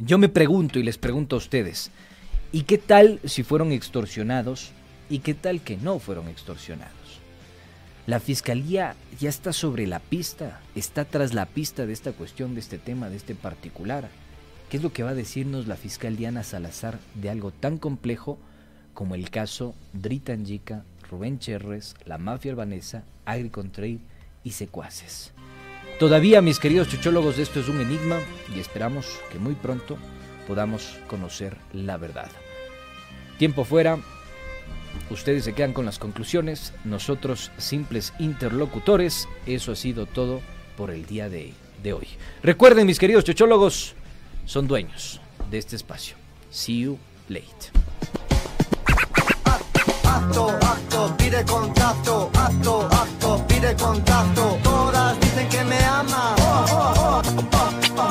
Yo me pregunto y les pregunto a ustedes, ¿y qué tal si fueron extorsionados? ¿Y qué tal que no fueron extorsionados? La fiscalía ya está sobre la pista, está tras la pista de esta cuestión, de este tema, de este particular. ¿Qué es lo que va a decirnos la fiscal Diana Salazar de algo tan complejo como el caso Dritanjica, Rubén Cherres, la mafia albanesa, Agricontrade y secuaces? Todavía, mis queridos chuchólogos, esto es un enigma y esperamos que muy pronto podamos conocer la verdad. Tiempo fuera, ustedes se quedan con las conclusiones, nosotros simples interlocutores, eso ha sido todo por el día de, de hoy. Recuerden, mis queridos chuchólogos, son dueños de este espacio. See you late.